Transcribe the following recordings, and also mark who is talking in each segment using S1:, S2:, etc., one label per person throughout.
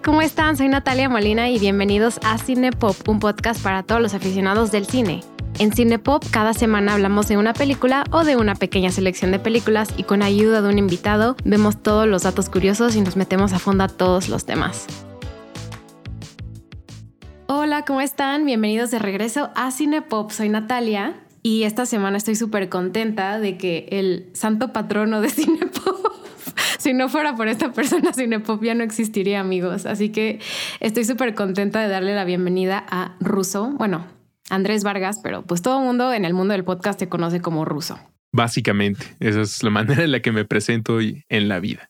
S1: ¿cómo están? Soy Natalia Molina y bienvenidos a Cinepop, un podcast para todos los aficionados del cine. En Cinepop cada semana hablamos de una película o de una pequeña selección de películas y con ayuda de un invitado vemos todos los datos curiosos y nos metemos a fondo a todos los temas. Hola, ¿cómo están? Bienvenidos de regreso a Cinepop. Soy Natalia y esta semana estoy súper contenta de que el santo patrono de Cinepop si no fuera por esta persona, Cinepop ya no existiría, amigos. Así que estoy súper contenta de darle la bienvenida a Ruso. Bueno, Andrés Vargas, pero pues todo el mundo en el mundo del podcast te conoce como Ruso.
S2: Básicamente, esa es la manera en la que me presento hoy en la vida.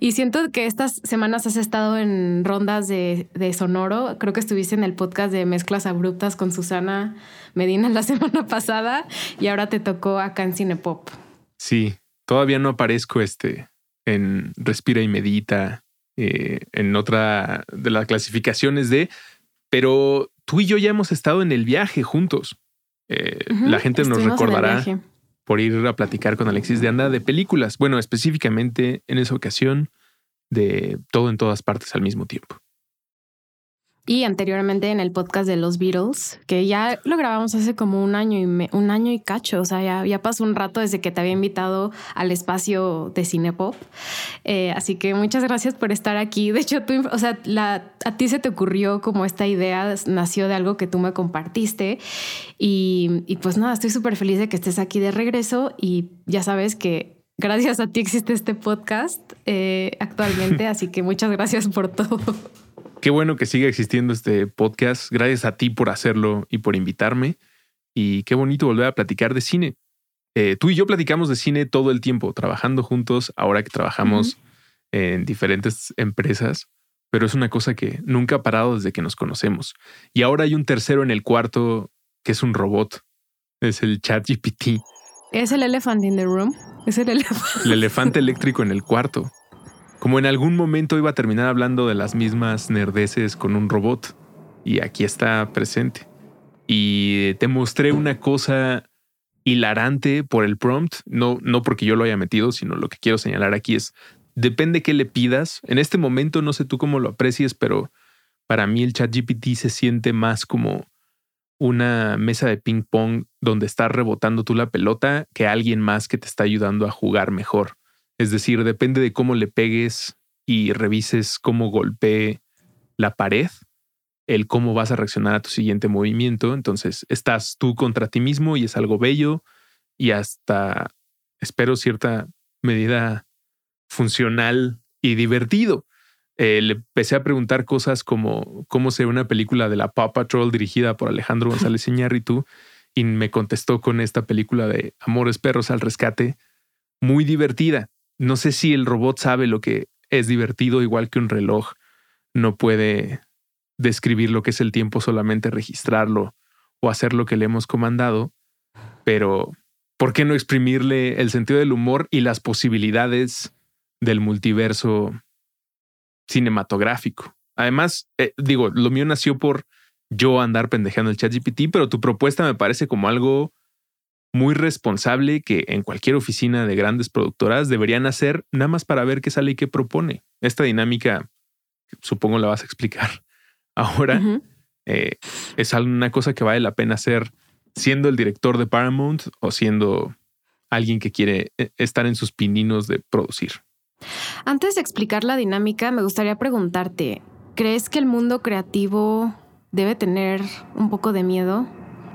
S1: Y siento que estas semanas has estado en rondas de, de, sonoro. Creo que estuviste en el podcast de Mezclas Abruptas con Susana Medina la semana pasada y ahora te tocó acá en Cinepop.
S2: Sí, todavía no aparezco este en Respira y Medita, eh, en otra de las clasificaciones de, pero tú y yo ya hemos estado en el viaje juntos. Eh, la gente nos recordará por ir a platicar con Alexis de Anda de películas. Bueno, específicamente en esa ocasión de todo en todas partes al mismo tiempo.
S1: Y anteriormente en el podcast de los Beatles, que ya lo grabamos hace como un año y un año y cacho, o sea, ya, ya, pasó un rato desde que te había invitado al espacio de Cinepop. Eh, así que muchas gracias por estar aquí. De hecho, tú, o sea, la, a ti se te ocurrió como esta idea, nació de algo que tú me compartiste. Y, y pues nada, estoy súper feliz de que estés aquí de regreso y ya sabes que gracias a ti existe este podcast eh, actualmente, así que muchas gracias por todo.
S2: Qué bueno que siga existiendo este podcast. Gracias a ti por hacerlo y por invitarme. Y qué bonito volver a platicar de cine. Eh, tú y yo platicamos de cine todo el tiempo, trabajando juntos, ahora que trabajamos en diferentes empresas, pero es una cosa que nunca ha parado desde que nos conocemos. Y ahora hay un tercero en el cuarto que es un robot. Es el ChatGPT.
S1: ¿Es el elephant in the room? Es el elefante.
S2: El elefante eléctrico en el cuarto. Como en algún momento iba a terminar hablando de las mismas nerdeces con un robot. Y aquí está presente. Y te mostré una cosa hilarante por el prompt, no, no porque yo lo haya metido, sino lo que quiero señalar aquí es, depende qué le pidas. En este momento no sé tú cómo lo aprecies, pero para mí el chat GPT se siente más como una mesa de ping pong donde estás rebotando tú la pelota que alguien más que te está ayudando a jugar mejor. Es decir, depende de cómo le pegues y revises cómo golpee la pared, el cómo vas a reaccionar a tu siguiente movimiento. Entonces, estás tú contra ti mismo y es algo bello y hasta, espero, cierta medida funcional y divertido. Eh, le empecé a preguntar cosas como cómo se ve una película de la Paw Patrol dirigida por Alejandro González Iñárritu y me contestó con esta película de Amores Perros al Rescate, muy divertida no sé si el robot sabe lo que es divertido, igual que un reloj no puede describir lo que es el tiempo, solamente registrarlo o hacer lo que le hemos comandado, pero ¿por qué no exprimirle el sentido del humor y las posibilidades del multiverso cinematográfico? Además, eh, digo, lo mío nació por yo andar pendejando el chat GPT, pero tu propuesta me parece como algo muy responsable que en cualquier oficina de grandes productoras deberían hacer nada más para ver qué sale y qué propone. Esta dinámica, supongo la vas a explicar ahora, eh, es una cosa que vale la pena hacer siendo el director de Paramount o siendo alguien que quiere eh, estar en sus pininos de producir.
S1: Antes de explicar la dinámica, me gustaría preguntarte, ¿crees que el mundo creativo debe tener un poco de miedo?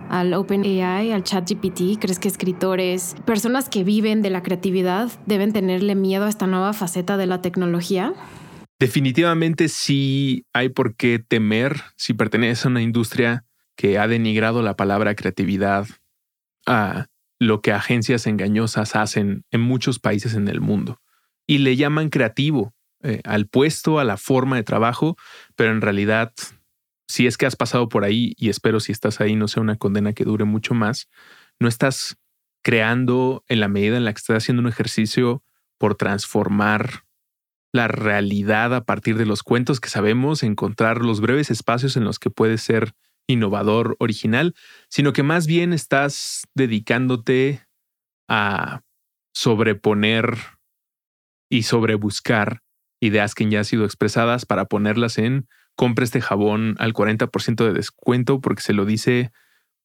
S1: Al OpenAI, al ChatGPT? ¿Crees que escritores, personas que viven de la creatividad, deben tenerle miedo a esta nueva faceta de la tecnología?
S2: Definitivamente sí hay por qué temer si perteneces a una industria que ha denigrado la palabra creatividad a lo que agencias engañosas hacen en muchos países en el mundo. Y le llaman creativo eh, al puesto, a la forma de trabajo, pero en realidad si es que has pasado por ahí, y espero si estás ahí no sea una condena que dure mucho más, no estás creando en la medida en la que estás haciendo un ejercicio por transformar la realidad a partir de los cuentos que sabemos, encontrar los breves espacios en los que puedes ser innovador, original, sino que más bien estás dedicándote a sobreponer y sobrebuscar ideas que ya han sido expresadas para ponerlas en compre este jabón al 40% de descuento porque se lo dice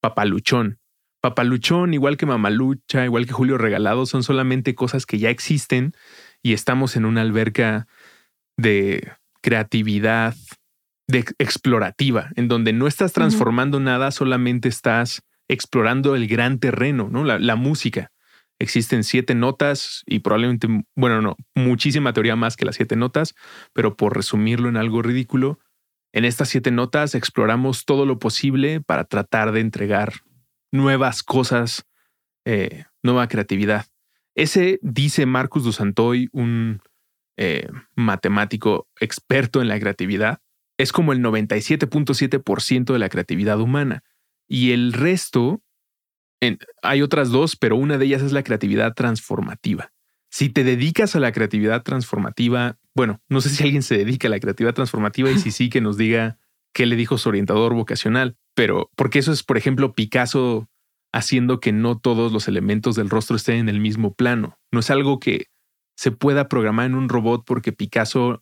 S2: papaluchón. Papaluchón, igual que mamalucha, igual que Julio Regalado, son solamente cosas que ya existen y estamos en una alberca de creatividad, de explorativa, en donde no estás transformando nada, solamente estás explorando el gran terreno, ¿no? La, música. Existen siete notas y probablemente, bueno, no, muchísima teoría más que las siete notas, pero por resumirlo en algo ridículo, en estas siete notas exploramos todo lo posible para tratar de entregar nuevas cosas, eh, nueva creatividad. Ese dice Marcus Dusantoy, un eh, matemático experto en la creatividad, es como el 97.7% de la creatividad humana. Y el resto, hay otras dos, pero una de ellas es la creatividad transformativa. Si te dedicas a la creatividad transformativa, bueno, no sé si alguien se dedica a la creatividad transformativa y si sí que nos diga qué le dijo su orientador vocacional, pero porque eso es, por ejemplo, Picasso haciendo que no todos los elementos del rostro estén en el mismo plano. No es algo que se pueda programar en un robot porque Picasso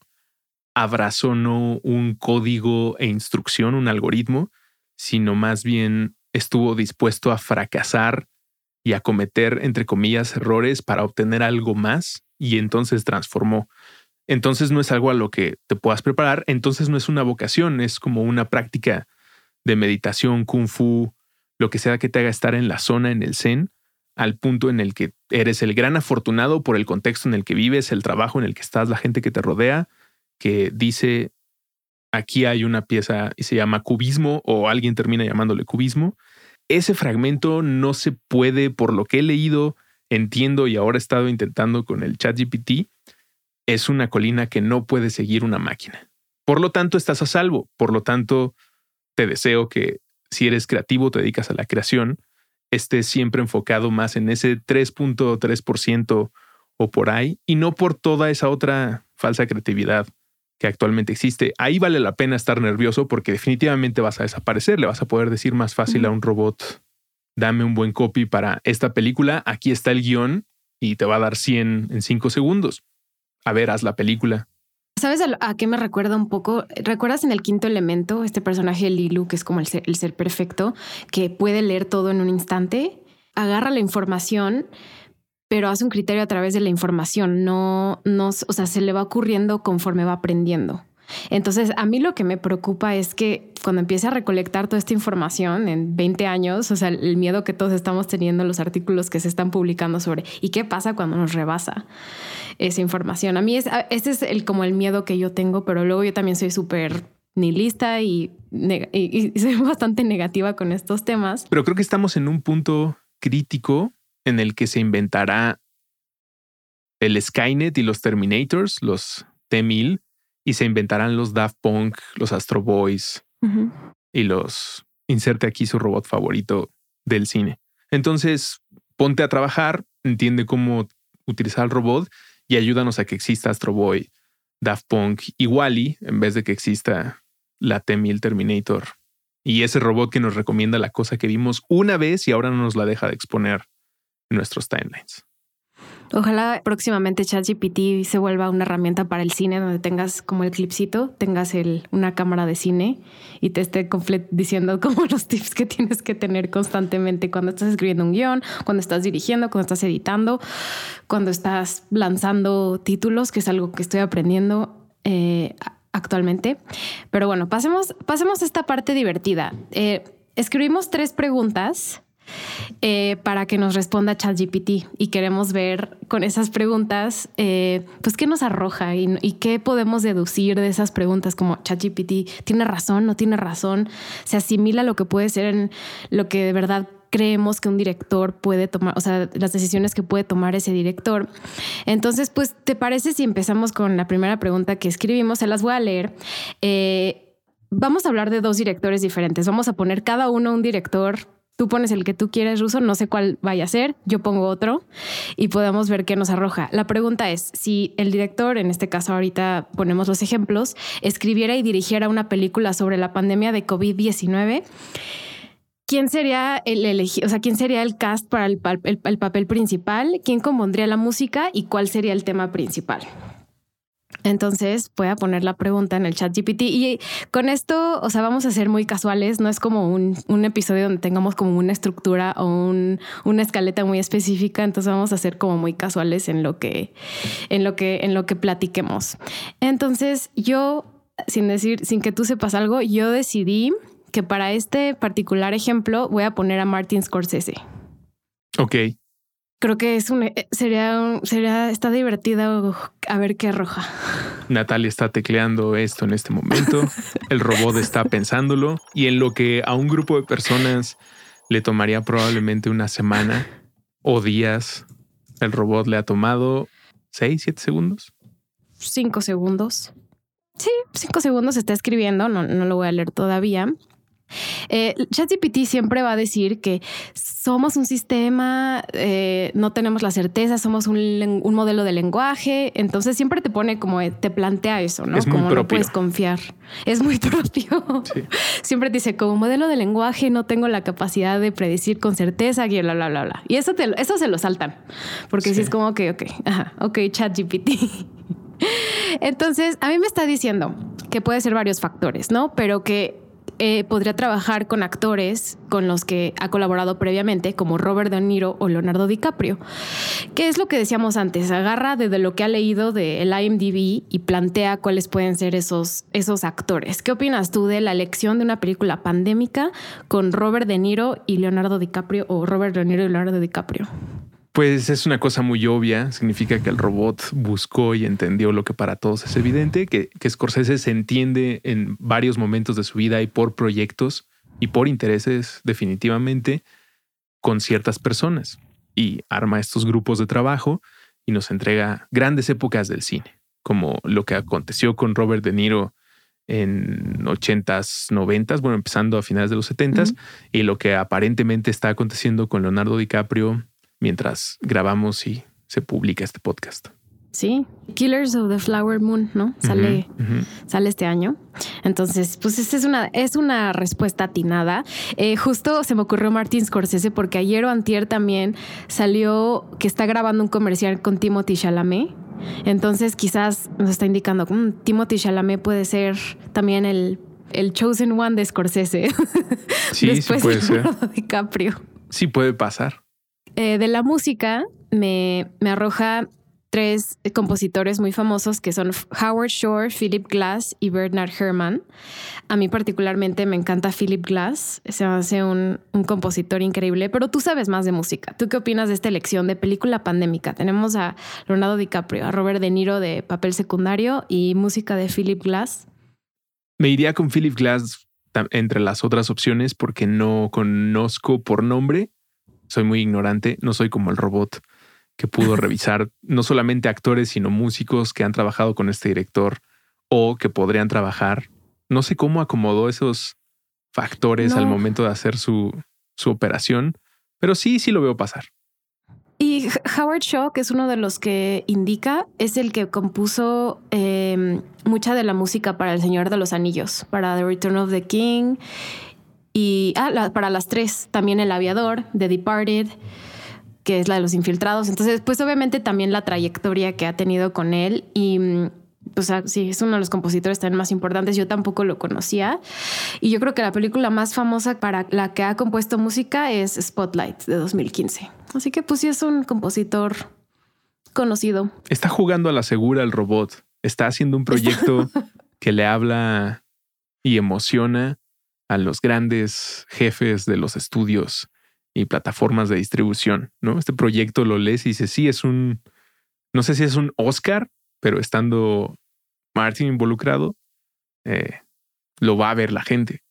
S2: abrazó no un código e instrucción, un algoritmo, sino más bien estuvo dispuesto a fracasar y a cometer, entre comillas, errores para obtener algo más y entonces transformó. Entonces no es algo a lo que te puedas preparar, entonces no es una vocación, es como una práctica de meditación, kung fu, lo que sea que te haga estar en la zona, en el zen, al punto en el que eres el gran afortunado por el contexto en el que vives, el trabajo en el que estás, la gente que te rodea, que dice, aquí hay una pieza y se llama cubismo o alguien termina llamándole cubismo. Ese fragmento no se puede, por lo que he leído, entiendo y ahora he estado intentando con el chat GPT, es una colina que no puede seguir una máquina. Por lo tanto, estás a salvo. Por lo tanto, te deseo que si eres creativo, te dedicas a la creación, estés siempre enfocado más en ese 3.3% o por ahí y no por toda esa otra falsa creatividad que actualmente existe. Ahí vale la pena estar nervioso porque definitivamente vas a desaparecer. Le vas a poder decir más fácil a un robot, dame un buen copy para esta película, aquí está el guion y te va a dar 100 en 5 segundos. A ver, haz la película.
S1: ¿Sabes a, qué me recuerda un poco? ¿Recuerdas en el quinto elemento este personaje Lilu, que es como el ser, perfecto, que puede leer todo en un instante? Agarra la información, pero hace un criterio a través de la información, no, no, o sea, se le va ocurriendo conforme va aprendiendo. Entonces, a mí lo que me preocupa es que cuando empiece a recolectar toda esta información en 20 años, o sea, el miedo que todos estamos teniendo en los artículos que se están publicando sobre y qué pasa cuando nos rebasa esa información. A mí es, este es el, como el miedo que yo tengo, pero luego yo también soy súper nihilista y, y, y soy bastante negativa con estos temas.
S2: Pero creo que estamos en un punto crítico en el que se inventará el Skynet y los Terminators, los T-1000, y se inventarán los Daft Punk, los Astro Boys y los inserte aquí su robot favorito del cine. Entonces, ponte a trabajar, entiende cómo utilizar el robot y ayúdanos a que exista Astro Boy, Daft Punk y Wally en vez de que exista la T-1000 Terminator y ese robot que nos recomienda la cosa que vimos una vez y ahora no nos la deja de exponer nuestros timelines.
S1: Ojalá próximamente ChatGPT se vuelva una herramienta para el cine donde tengas como el clipcito, tengas el, una cámara de cine y te esté diciendo como los tips que tienes que tener constantemente cuando estás escribiendo un guion, cuando estás dirigiendo, cuando estás editando, cuando estás lanzando títulos, que es algo que estoy aprendiendo eh, actualmente. Pero bueno, pasemos, pasemos a esta parte divertida. Eh, escribimos tres preguntas eh, para que nos responda ChatGPT y queremos ver con esas preguntas, eh, pues qué nos arroja y, qué podemos deducir de esas preguntas como ChatGPT tiene razón, no tiene razón, se asimila lo que puede ser en lo que de verdad creemos que un director puede tomar, o sea, las decisiones que puede tomar ese director. Entonces, pues, ¿te parece si empezamos con la primera pregunta que escribimos? Se las voy a leer. Eh, vamos a hablar de dos directores diferentes. Vamos a poner cada uno un director Tú pones el que tú quieres, Ruso, no sé cuál vaya a ser, yo pongo otro y podemos ver qué nos arroja. La pregunta es, si el director, en este caso ahorita ponemos los ejemplos, escribiera y dirigiera una película sobre la pandemia de COVID-19, ¿quién sería el elegido? O sea, ¿quién sería el cast para el, papel principal? ¿Quién compondría la música y cuál sería el tema principal? Entonces voy a poner la pregunta en el chat GPT y con esto, o sea, vamos a ser muy casuales, no es como un, un episodio donde tengamos como una estructura o un, una escaleta muy específica, entonces vamos a ser como muy casuales en lo que, en lo que, en lo que platiquemos. Entonces yo, sin decir, sin que tú sepas algo, yo decidí que para este particular ejemplo voy a poner a Martin Scorsese.
S2: Ok
S1: creo que es un eh, sería sería está divertida a ver qué arroja.
S2: Natalia está tecleando esto en este momento. El robot está pensándolo y en lo que a un grupo de personas le tomaría probablemente una semana o días, el robot le ha tomado seis, siete segundos.
S1: Cinco segundos. Sí, cinco segundos está escribiendo, no, no lo voy a leer todavía. Eh, ChatGPT siempre va a decir que somos un sistema, eh, no tenemos la certeza, somos un, modelo de lenguaje, entonces siempre te pone como, te plantea eso, ¿no?
S2: Es
S1: como
S2: propio.
S1: no puedes confiar. Es muy propio. Siempre te dice, como modelo de lenguaje no tengo la capacidad de predecir con certeza, y bla, bla, bla, bla. Y eso, te, eso se lo saltan, porque si es como que, ok, ajá, ok, ChatGPT. Entonces, a mí me está diciendo que puede ser varios factores, ¿no? Pero que eh, podría trabajar con actores con los que ha colaborado previamente, como Robert De Niro o Leonardo DiCaprio. ¿Qué es lo que decíamos antes? Agarra desde lo que ha leído del IMDb y plantea cuáles pueden ser esos, esos actores. ¿Qué opinas tú de la elección de una película pandémica con Robert De Niro y Leonardo DiCaprio o Robert De Niro y Leonardo DiCaprio?
S2: Pues es una cosa muy obvia, significa que el robot buscó y entendió lo que para todos es evidente, que, que Scorsese se entiende en varios momentos de su vida y por proyectos y por intereses definitivamente con ciertas personas. Y arma estos grupos de trabajo y nos entrega grandes épocas del cine, como lo que aconteció con Robert De Niro en 80s, 90 bueno, empezando a finales de los 70s, y lo que aparentemente está aconteciendo con Leonardo DiCaprio mientras grabamos y se publica este podcast.
S1: Sí, Killers of the Flower Moon, ¿no? Sale, sale este año. Entonces, pues esta es una, es una respuesta atinada. Eh, justo se me ocurrió Martin Scorsese porque ayer o antier también salió que está grabando un comercial con Timothy Chalamet. Entonces, quizás nos está indicando que mm, Timothy Chalamet puede ser también el, el chosen one de Scorsese.
S2: Sí, sí puede ser.
S1: DiCaprio.
S2: Sí puede pasar.
S1: Eh, de la música me, me arroja tres compositores muy famosos que son Howard Shore, Philip Glass y Bernard Herrmann. A mí particularmente me encanta Philip Glass, se hace un, un, compositor increíble, pero tú sabes más de música. ¿Tú qué opinas de esta elección de película pandémica? Tenemos a Leonardo DiCaprio, a Robert De Niro de papel secundario y música de Philip Glass.
S2: Me iría con Philip Glass entre las otras opciones porque no conozco por nombre soy muy ignorante, no soy como el robot que pudo revisar no solamente actores, sino músicos que han trabajado con este director o que podrían trabajar. No sé cómo acomodó esos factores al momento de hacer su, su operación, pero sí, sí lo veo pasar.
S1: Y Howard Shaw, que es uno de los que indica, es el que compuso em, mucha de la música para El Señor de los Anillos, para The Return of the King y ah, para las tres, también El Aviador, The Departed, que es la de los infiltrados. Entonces, pues obviamente también la trayectoria que ha tenido con él y... O sea, sí, es uno de los compositores también más importantes. Yo tampoco lo conocía. Y yo creo que la película más famosa para la que ha compuesto música es Spotlight de 2015. Así que pues sí es un compositor conocido.
S2: Está jugando a la segura el robot. Está haciendo un proyecto que le habla y emociona a los grandes jefes de los estudios y plataformas de distribución, ¿no? Este proyecto lo lees y dices, sí, es un, no sé si es un Oscar, pero estando Martin involucrado, eh, lo va a ver la gente.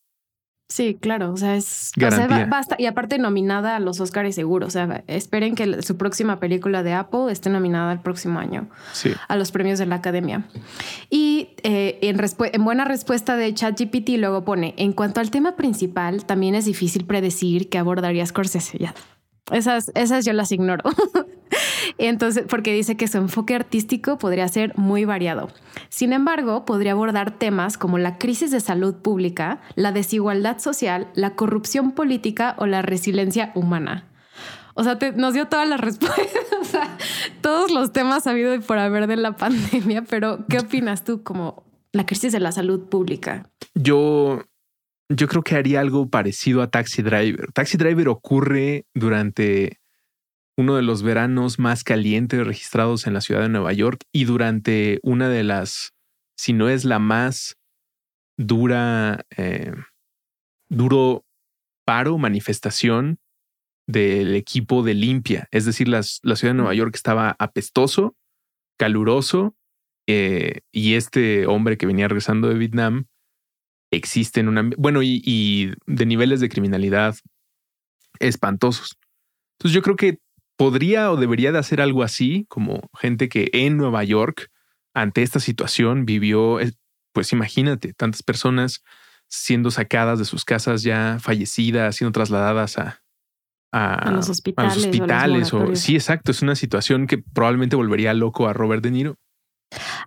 S1: Sí, claro, o sea, es
S2: basta,
S1: y aparte nominada a los Oscars seguro, o sea, esperen que su próxima película de Apple esté nominada el próximo año a los premios de la Academia. Y eh, en, en, buena respuesta de ChatGPT luego pone, en cuanto al tema principal, también es difícil predecir qué abordaría Scorsese. Ya. Esas, esas yo las ignoro. Entonces, porque dice que su enfoque artístico podría ser muy variado. Sin embargo, podría abordar temas como la crisis de salud pública, la desigualdad social, la corrupción política o la resiliencia humana. O sea, nos dio todas las respuestas, todos los temas habido y por haber de la pandemia, pero ¿qué opinas tú como la crisis de la salud pública?
S2: Yo, yo creo que haría algo parecido a Taxi Driver. Taxi Driver ocurre durante uno de los veranos más calientes registrados en la ciudad de Nueva York y durante una de las, si no es la más dura, eh, duro paro, manifestación del equipo de limpia. Es decir, la ciudad de Nueva York estaba apestoso, caluroso, eh, y este hombre que venía regresando de Vietnam existe en una... Bueno, y, de niveles de criminalidad espantosos. Entonces yo creo que podría o debería de hacer algo así, como gente que en Nueva York, ante esta situación, vivió, pues imagínate, tantas personas siendo sacadas de sus casas ya fallecidas, siendo trasladadas a,
S1: a, los hospitales.
S2: hospitales o, sí, exacto. Es una situación que probablemente volvería loco a Robert De Niro.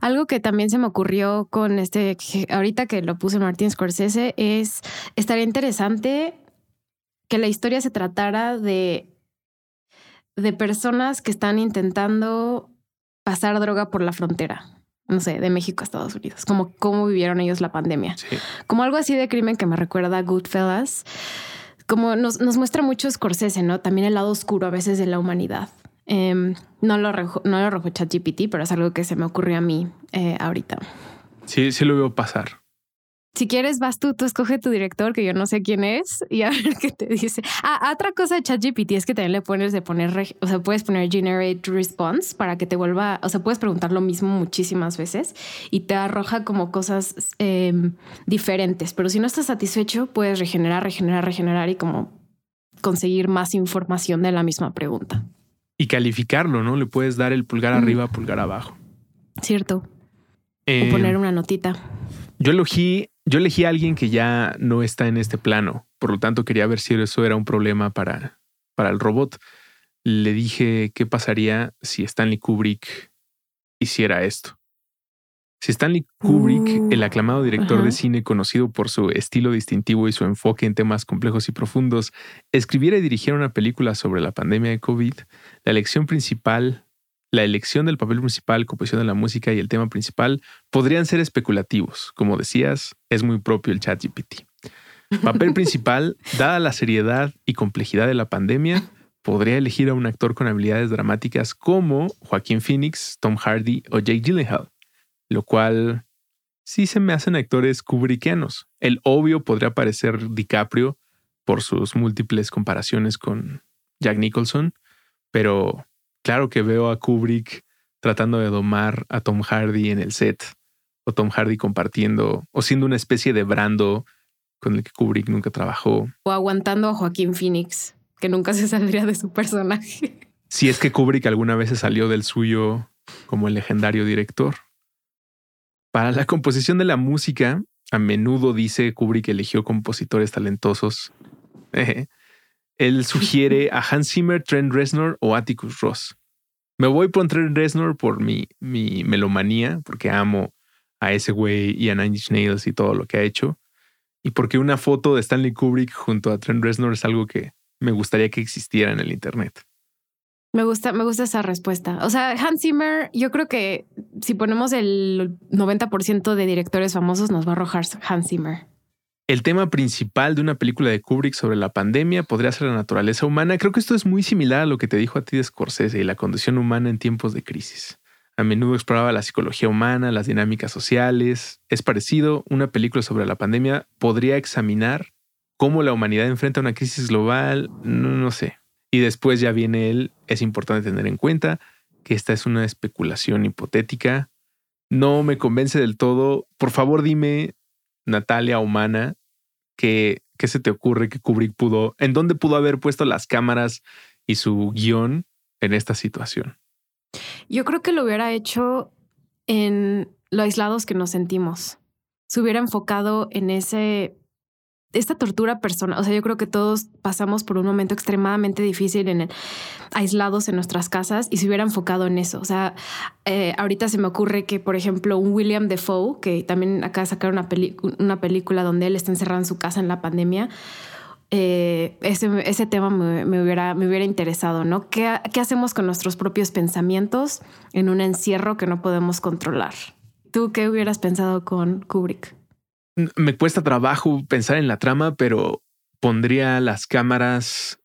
S1: Algo que también se me ocurrió con este, ahorita que lo puse Martin Scorsese, es estaría interesante que la historia se tratara de, de personas que están intentando pasar droga por la frontera. No sé, de México a Estados Unidos, como cómo vivieron ellos la pandemia. Como algo así de crimen que me recuerda a Goodfellas como nos, nos muestra mucho Scorsese, ¿no? También el lado oscuro a veces de la humanidad. Em, no lo no lo arrojó ChatGPT, pero es algo que se me ocurrió a mí eh, ahorita.
S2: Sí, sí lo veo pasar.
S1: Si quieres, vas tú, tú escoge tu director, que yo no sé quién es, y a ver qué te dice. Ah, otra cosa de ChatGPT es que también le pones de poner, o sea, puedes poner generate response para que te vuelva, o sea, puedes preguntar lo mismo muchísimas veces y te arroja como cosas em, diferentes. Pero si no estás satisfecho, puedes regenerar, regenerar, regenerar y como conseguir más información de la misma pregunta.
S2: Y calificarlo, ¿no? Le puedes dar el pulgar arriba, pulgar abajo.
S1: Cierto. o em, poner una notita.
S2: Yo elegí yo elegí a alguien que ya no está en este plano, por lo tanto quería ver si eso era un problema para, para el robot. Le dije qué pasaría si Stanley Kubrick hiciera esto. Si Stanley Kubrick, el uh, aclamado director de cine conocido por su estilo distintivo y su enfoque en temas complejos y profundos, escribiera y dirigiera una película sobre la pandemia de COVID, la elección principal la elección del papel principal, composición de la música y el tema principal podrían ser especulativos. Como decías, es muy propio el chat GPT. Papel principal, dada la seriedad y complejidad de la pandemia, podría elegir a un actor con habilidades dramáticas como Joaquín Phoenix, Tom Hardy o Jake Gyllenhaal, lo cual sí se me hacen actores kubrickianos. El obvio podría parecer DiCaprio por sus múltiples comparaciones con Jack Nicholson, pero claro que veo a Kubrick tratando de domar a Tom Hardy en el set, o Tom Hardy compartiendo, o siendo una especie de brando con el que Kubrick nunca trabajó.
S1: O aguantando a Joaquín Phoenix, que nunca se saldría de su personaje.
S2: Si es que Kubrick alguna vez se salió del suyo como el legendario director. Para la composición de la música, a menudo dice Kubrick eligió compositores talentosos. Él sugiere a Hans Zimmer, Trent Reznor o Atticus Ross. Me voy por Trent Reznor por mi, mi melomanía, porque amo a ese güey y a Nine Inch Nails y todo lo que ha hecho. Y porque una foto de Stanley Kubrick junto a Trent Reznor es algo que me gustaría que existiera en el Internet.
S1: Me gusta, me gusta esa respuesta. O sea, Hans Zimmer, yo creo que si ponemos el 90% de directores famosos, nos va a arrojar Hans Zimmer.
S2: El tema principal de una película de Kubrick sobre la pandemia podría ser la naturaleza humana. Creo que esto es muy similar a lo que te dijo a ti de Scorsese y la condición humana en tiempos de crisis. A menudo exploraba la psicología humana, las dinámicas sociales. Es parecido, una película sobre la pandemia podría examinar cómo la humanidad enfrenta una crisis global, no, no sé. Y después ya viene él, es importante tener en cuenta que esta es una especulación hipotética. No me convence del todo. Por favor, dime Natalia Humana, ¿qué, ¿qué se te ocurre que Kubrick pudo, en dónde pudo haber puesto las cámaras y su guion en esta situación?
S1: Yo creo que lo hubiera hecho en lo aislados que nos sentimos. Se hubiera enfocado en ese esta tortura personal, o sea, yo creo que todos pasamos por un momento extremadamente difícil en el, aislados en nuestras casas y se hubiera enfocado en eso. O sea, eh, ahorita se me ocurre que, por ejemplo, un William Defoe, que también acaba de sacar una, película donde él está encerrado en su casa en la pandemia, eh, ese, tema me, hubiera, me hubiera interesado, ¿no? ¿Qué, ¿Qué hacemos con nuestros propios pensamientos en un encierro que no podemos controlar? ¿Tú qué hubieras pensado con Kubrick?
S2: Me cuesta trabajo pensar en la trama, pero pondría las cámaras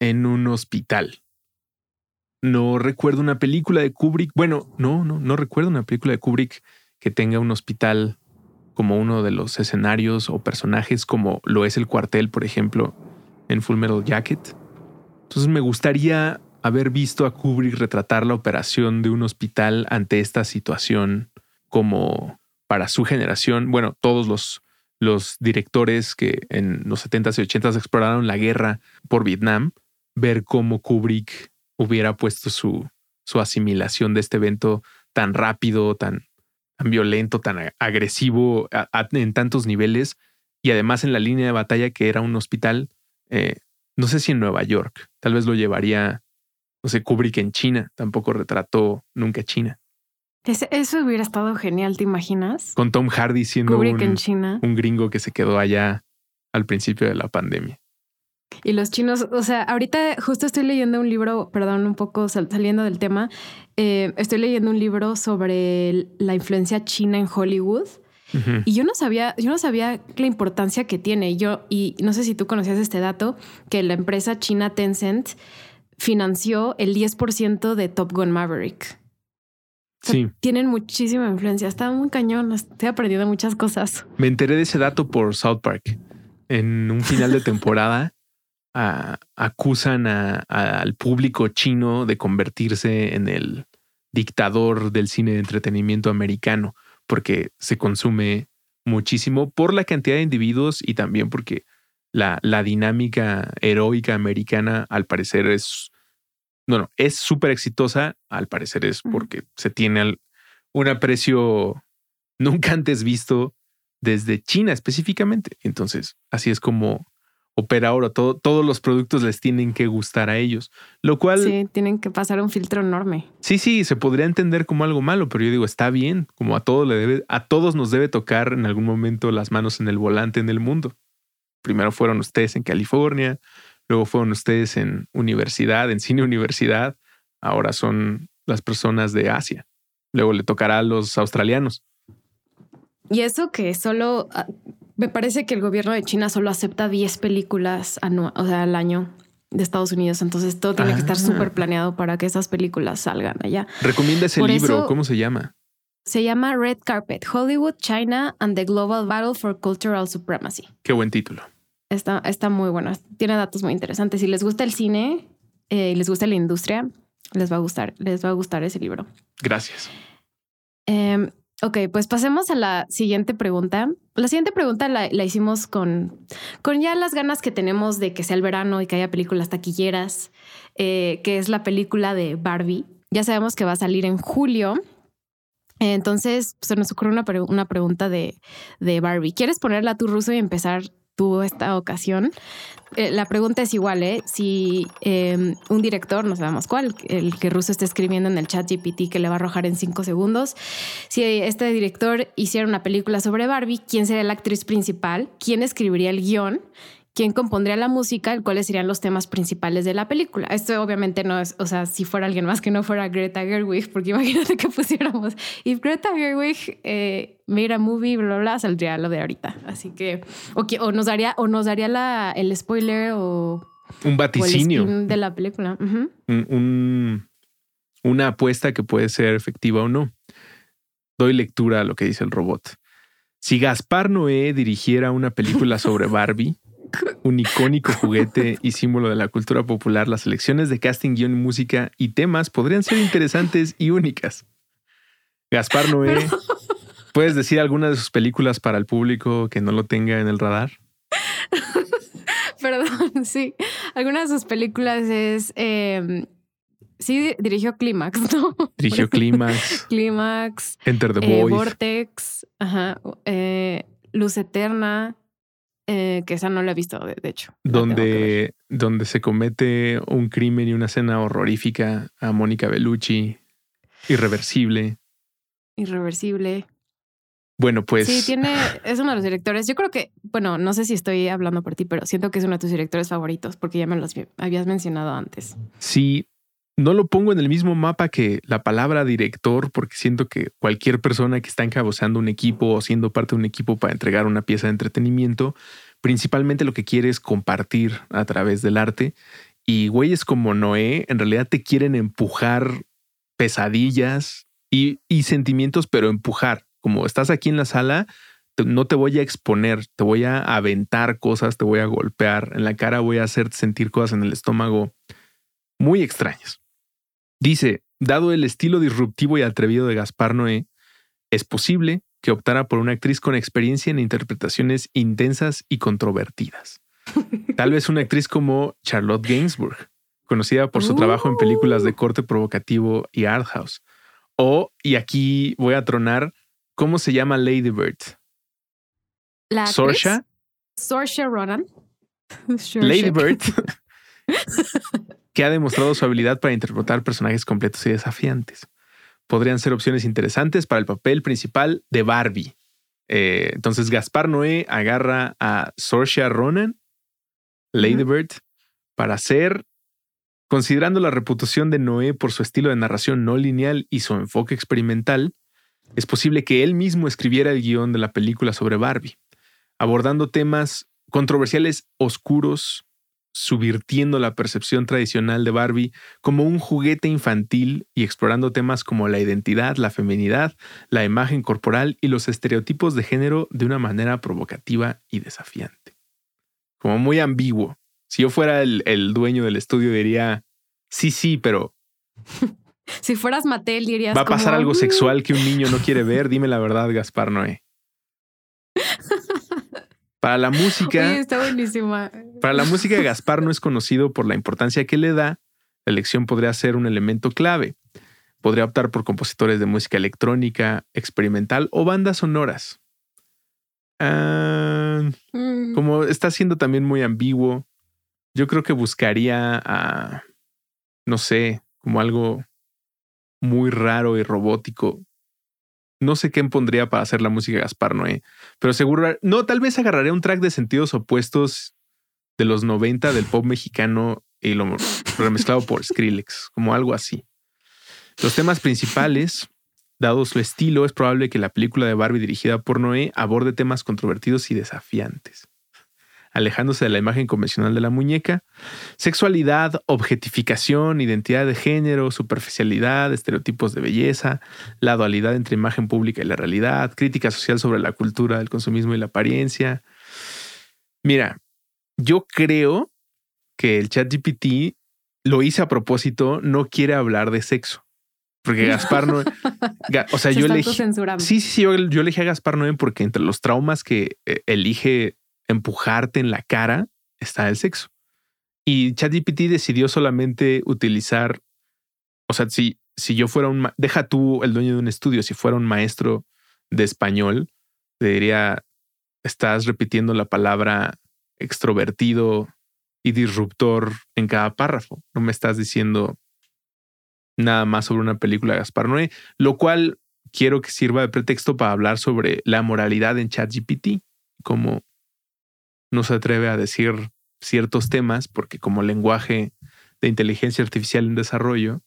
S2: en un hospital. No recuerdo una película de Kubrick. Bueno, no, no, no recuerdo una película de Kubrick que tenga un hospital como uno de los escenarios o personajes como lo es el cuartel, por ejemplo, en Full Metal Jacket. Entonces me gustaría haber visto a Kubrick retratar la operación de un hospital ante esta situación como para su generación, bueno, todos los, directores que en los 70s y 80s exploraron la guerra por Vietnam, ver cómo Kubrick hubiera puesto su, su asimilación de este evento tan rápido, tan, tan violento, tan agresivo en tantos niveles y además en la línea de batalla que era un hospital, eh, no sé si en Nueva York, tal vez lo llevaría, no sé, Kubrick en China, tampoco retrató nunca China.
S1: Eso hubiera estado genial, ¿te imaginas?
S2: Con Tom Hardy siendo un gringo que se quedó allá al principio de la pandemia.
S1: Y los chinos, o sea, ahorita justo estoy leyendo un libro, perdón, un poco saliendo del tema, eh, estoy leyendo un libro sobre la influencia china en Hollywood. Y yo no sabía, yo no sabía la importancia que tiene. Yo, y no sé si tú conocías este dato, que la empresa china Tencent financió el 10% de Top Gun Maverick.
S2: Sí.
S1: Tienen muchísima influencia. Está muy cañón. Estoy aprendiendo muchas cosas.
S2: Me enteré de ese dato por South Park. En un final de temporada acusan al público chino de convertirse en el dictador del cine de entretenimiento americano, porque se consume muchísimo por la cantidad de individuos y también porque la, la dinámica heroica americana al parecer es, no, no, es súper exitosa, al parecer es porque se tiene un aprecio nunca antes visto desde China específicamente. Entonces, así es como opera ahora. todos los productos les tienen que gustar a ellos, lo cual...
S1: Sí, tienen que pasar un filtro enorme.
S2: Sí, sí, se podría entender como algo malo, pero yo digo, está bien, como a, todo le debe, a todos nos debe tocar en algún momento las manos en el volante en el mundo. Primero fueron ustedes en California, luego fueron ustedes en universidad, en cine universidad, ahora son las personas de Asia. Luego le tocará a los australianos.
S1: Y eso que solo ah, me parece que el gobierno de China solo acepta 10 películas o sea, al año de Estados Unidos. Entonces todo tiene que estar ah. súper planeado para que esas películas salgan allá.
S2: Recomienda ese libro. ¿Cómo se llama?
S1: Se llama Red Carpet, Hollywood, China and the Global Battle for Cultural Supremacy.
S2: Qué buen título.
S1: Está, está muy bueno. Tiene datos muy interesantes. Si les gusta el cine eh, y les gusta la industria, les va a gustar, les va a gustar ese libro.
S2: Gracias.
S1: Eh, Ok, pues pasemos a la siguiente pregunta. La siguiente pregunta la, hicimos con, con ya las ganas que tenemos de que sea el verano y que haya películas taquilleras, eh, que es la película de Barbie. Ya sabemos que va a salir en julio. Entonces se nos ocurre una, una pregunta de, de Barbie. ¿Quieres ponerla tu ruso y empezar tuvo esta ocasión. Eh, la pregunta es igual, ¿eh? Si em, un director, no sabemos cuál, el que Russo está escribiendo en el chat GPT que le va a arrojar en cinco segundos, si este director hiciera una película sobre Barbie, ¿quién sería la actriz principal? ¿Quién escribiría el guion? Quién compondría la música y cuáles serían los temas principales de la película. Esto obviamente no es, o sea, si fuera alguien más que no fuera Greta Gerwig, porque imagínate que pusiéramos, if Greta Gerwig eh, made a movie, bla, bla, bla, saldría lo de ahorita. Así que, o, nos daría, o nos daría la, el spoiler o...
S2: Un vaticinio.
S1: de la película.
S2: una apuesta que puede ser efectiva o no. Doy lectura a lo que dice el robot. Si Gaspar Noé dirigiera una película sobre Barbie, un icónico juguete y símbolo de la cultura popular, las selecciones de casting, guion, música y temas podrían ser interesantes y únicas. Gaspar Noé, ¿puedes decir alguna de sus películas para el público que no lo tenga en el radar?
S1: Perdón, sí. Alguna de sus películas es. Em, sí, dirigió Clímax, ¿no?
S2: Dirigió Clímax.
S1: Clímax.
S2: Enter the
S1: eh, Vortex. Ajá. Eh, Luz Eterna. Eh, que esa no la he visto, de, hecho.
S2: Donde, donde se comete un crimen y una escena horrorífica a Mónica Bellucci. Irreversible.
S1: Irreversible.
S2: Bueno, pues.
S1: Sí, tiene, es uno de los directores. Yo creo que, bueno, no sé si estoy hablando por ti, pero siento que es uno de tus directores favoritos porque ya me los habías mencionado antes.
S2: Sí, no lo pongo en el mismo mapa que la palabra director porque siento que cualquier persona que está encabezando un equipo o siendo parte de un equipo para entregar una pieza de entretenimiento, principalmente lo que quiere es compartir a través del arte. Y güeyes como Noé en realidad te quieren empujar pesadillas y, y sentimientos, pero empujar como estás aquí en la sala, no te voy a exponer, te voy a aventar cosas, te voy a golpear en la cara, voy a hacerte sentir cosas en el estómago muy extrañas. Dice, dado el estilo disruptivo y atrevido de Gaspar Noé, es posible que optara por una actriz con experiencia en interpretaciones intensas y controvertidas. Tal vez una actriz como Charlotte Gainsbourg, conocida por su trabajo en películas de corte provocativo y art house. O, y aquí voy a tronar, ¿Cómo se llama Lady Bird?
S1: La
S2: Sorsha.
S1: Sorsha Ronan.
S2: Lady Bird. que ha demostrado su habilidad para interpretar personajes completos y desafiantes. Podrían ser opciones interesantes para el papel principal de Barbie. Eh, entonces, Gaspar Noé agarra a Sorsha Ronan, Lady Bird, para hacer, considerando la reputación de Noé por su estilo de narración no lineal y su enfoque experimental, es posible que él mismo escribiera el guion de la película sobre Barbie, abordando temas controversiales oscuros, subvirtiendo la percepción tradicional de Barbie como un juguete infantil y explorando temas como la identidad, la feminidad, la imagen corporal y los estereotipos de género de una manera provocativa y desafiante. Como muy ambiguo. Si yo fuera el, el dueño del estudio diría, sí, sí, pero
S1: Si fueras Mattel, dirías.
S2: Va a pasar algo mm". sexual que un niño no quiere ver. Dime la verdad, Gaspar Noé. Para la música.
S1: está buenísima.
S2: Para la música, Gaspar no es conocido por la importancia que le da. La elección podría ser un elemento clave. Podría optar por compositores de música electrónica, experimental o bandas sonoras. Ah, mm. Como está siendo también muy ambiguo, yo creo que buscaría a, no sé, como algo muy raro y robótico. No sé qué pondría para hacer la música Gaspar Noé, pero seguro, no, tal vez agarraré un track de sentidos opuestos de los 90 del pop mexicano y lo remezclado por Skrillex, como algo así. Los temas principales, dado su estilo, es probable que la película de Barbie dirigida por Noé aborde temas controvertidos y desafiantes alejándose de la imagen convencional de la muñeca, sexualidad, objetificación, identidad de género, superficialidad, estereotipos de belleza, la dualidad entre imagen pública y la realidad, crítica social sobre la cultura del consumismo y la apariencia. Mira, yo creo que el chat GPT lo hice a propósito, no quiere hablar de sexo. Porque Gaspar no. o sea, yo elegí. Sí, sí, sí. Yo, yo, elegí a Gaspar Noé porque entre los traumas que eh, elige empujarte en la cara está el sexo. Y ChatGPT decidió solamente utilizar, o sea, si, si yo fuera un, deja tú el dueño de un estudio, si fuera un maestro de español, te diría, estás repitiendo la palabra extrovertido y disruptor en cada párrafo. No me estás diciendo nada más sobre una película de Gaspar Noé, lo cual quiero que sirva de pretexto para hablar sobre la moralidad en ChatGPT, como no se atreve a decir ciertos temas porque como lenguaje de inteligencia artificial en desarrollo,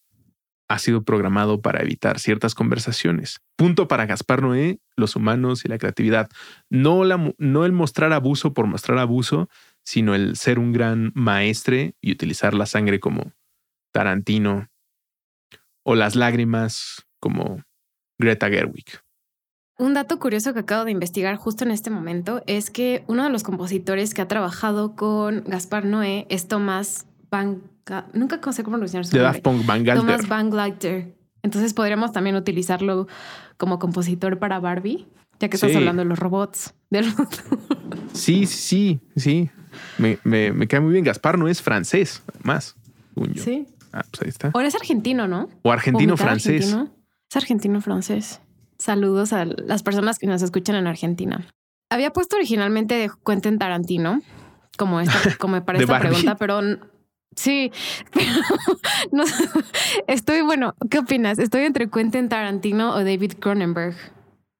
S2: ha sido programado para evitar ciertas conversaciones. Punto para Gaspar Noé, los humanos y la creatividad. No, el mostrar abuso por mostrar abuso, sino el ser un gran maestre y utilizar la sangre como Tarantino o las lágrimas como Greta Gerwig.
S1: Un dato curioso que acabo de investigar justo en este momento es que uno de los compositores que ha trabajado con Gaspar Noé es Tomás Van... Nunca sé cómo pronunciar su nombre. Tomás Van Gleiter. Entonces podríamos también utilizarlo como compositor para Barbie, ya que estás hablando de los robots.
S2: sí, sí, sí. Me, me, cae muy bien. Gaspar no es francés, más.
S1: Sí.
S2: Ah, pues ahí está.
S1: O es argentino, ¿no?
S2: O argentino-francés.
S1: Es argentino-francés. Saludos a las personas que nos escuchan en Argentina. Había puesto originalmente de Quentin Tarantino, como, esta, como para esta pregunta, pero sí, pero no, estoy, bueno, ¿qué opinas? Estoy entre Quentin Tarantino o David Cronenberg.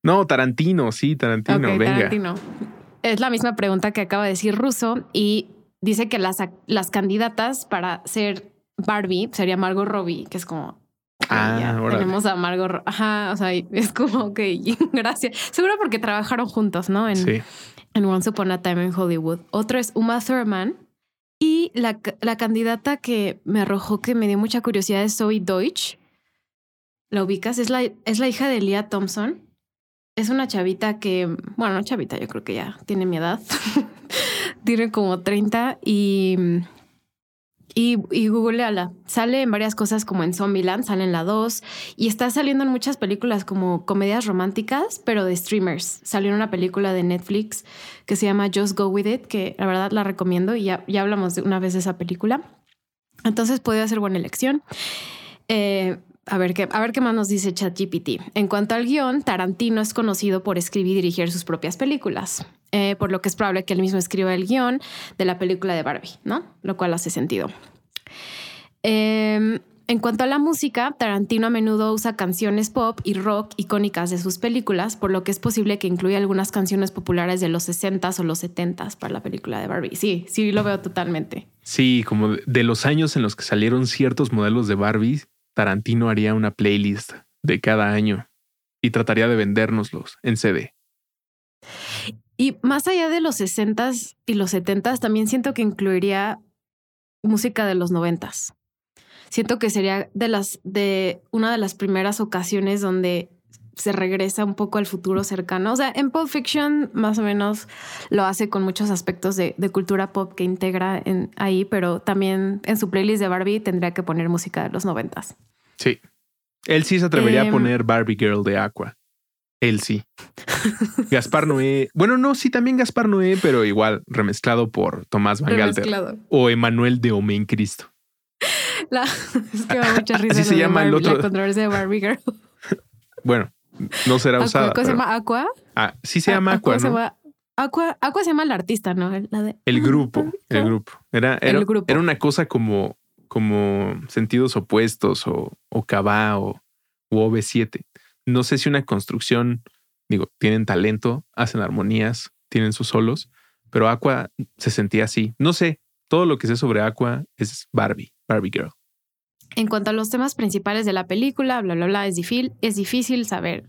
S2: No, Tarantino, sí, Tarantino, venga.
S1: Tarantino. Es la misma pregunta que acaba de decir Russo y dice que las, las candidatas para ser Barbie sería Margot Robbie, que es como.
S2: Ah,
S1: ya
S2: órale.
S1: tenemos a Margot Ajá, o sea, es como, ok, gracias. Seguro porque trabajaron juntos, ¿no? En,
S2: Sí.
S1: en Once Upon a Time in Hollywood. Otro es Uma Thurman. Y la, la candidata que me arrojó, que me dio mucha curiosidad, es Zoe Deutsch. ¿La ubicas? Es la, es la hija de Leah Thompson. Es una chavita que, bueno, no chavita, yo creo que ya tiene mi edad. tiene como 30 y, y, y googleala. Sale en varias cosas como en Zombieland, sale en la 2 y está saliendo en muchas películas como comedias románticas, pero de streamers. Salió en una película de Netflix que se llama Just Go With It, que la verdad la recomiendo y ya, ya hablamos de una vez de esa película. Entonces podría ser buena elección. Eh, a ver, qué, a ver qué más nos dice ChatGPT. En cuanto al guion, Tarantino es conocido por escribir y dirigir sus propias películas, eh, por lo que es probable que él mismo escriba el guion de la película de Barbie, ¿no? Lo cual hace sentido. Eh, en cuanto a la música, Tarantino a menudo usa canciones pop y rock icónicas de sus películas, por lo que es posible que incluya algunas canciones populares de los 60s o los 70s para la película de Barbie. Sí, sí, lo veo totalmente.
S2: Sí, como de los años en los que salieron ciertos modelos de Barbie, Tarantino haría una playlist de cada año y trataría de vendérnoslos en CD.
S1: Y más allá de los 60s y los 70s, también siento que incluiría música de los 90s. Siento que sería de las de una de las primeras ocasiones donde se regresa un poco al futuro cercano. O sea, en Pulp Fiction más o menos lo hace con muchos aspectos de, de cultura pop que integra en, ahí, pero también en su playlist de Barbie tendría que poner música de los noventas.
S2: Sí. Él sí se atrevería a
S1: Em.
S2: poner Barbie Girl de Aqua. Él sí. Gaspar Noé. Bueno, no, sí, también Gaspar Noé, pero igual remezclado por Tomás Van
S1: Remezclado.
S2: o Emanuel de Omen Cristo.
S1: La- es que da mucha risa
S2: Así se llama el otro-
S1: la controversia de Barbie Girl.
S2: Bueno, no será
S1: Aqua,
S2: usada.
S1: ¿Cómo se llama Aqua?
S2: Ah, sí se llama Aqua, ¿no?
S1: Aqua, Aqua se llama el artista, ¿no? El, la de-
S2: El grupo, el grupo. Era, era,
S1: El grupo.
S2: era una cosa como, como sentidos opuestos o, o Cabá o u OV7. No sé si una construcción, digo, tienen talento, hacen armonías, tienen sus solos, pero Aqua se sentía así. No sé, todo lo que sé sobre Aqua es Barbie, Barbie Girl.
S1: En cuanto a los temas principales de la película, bla, bla, bla, es difícil, es difícil saber.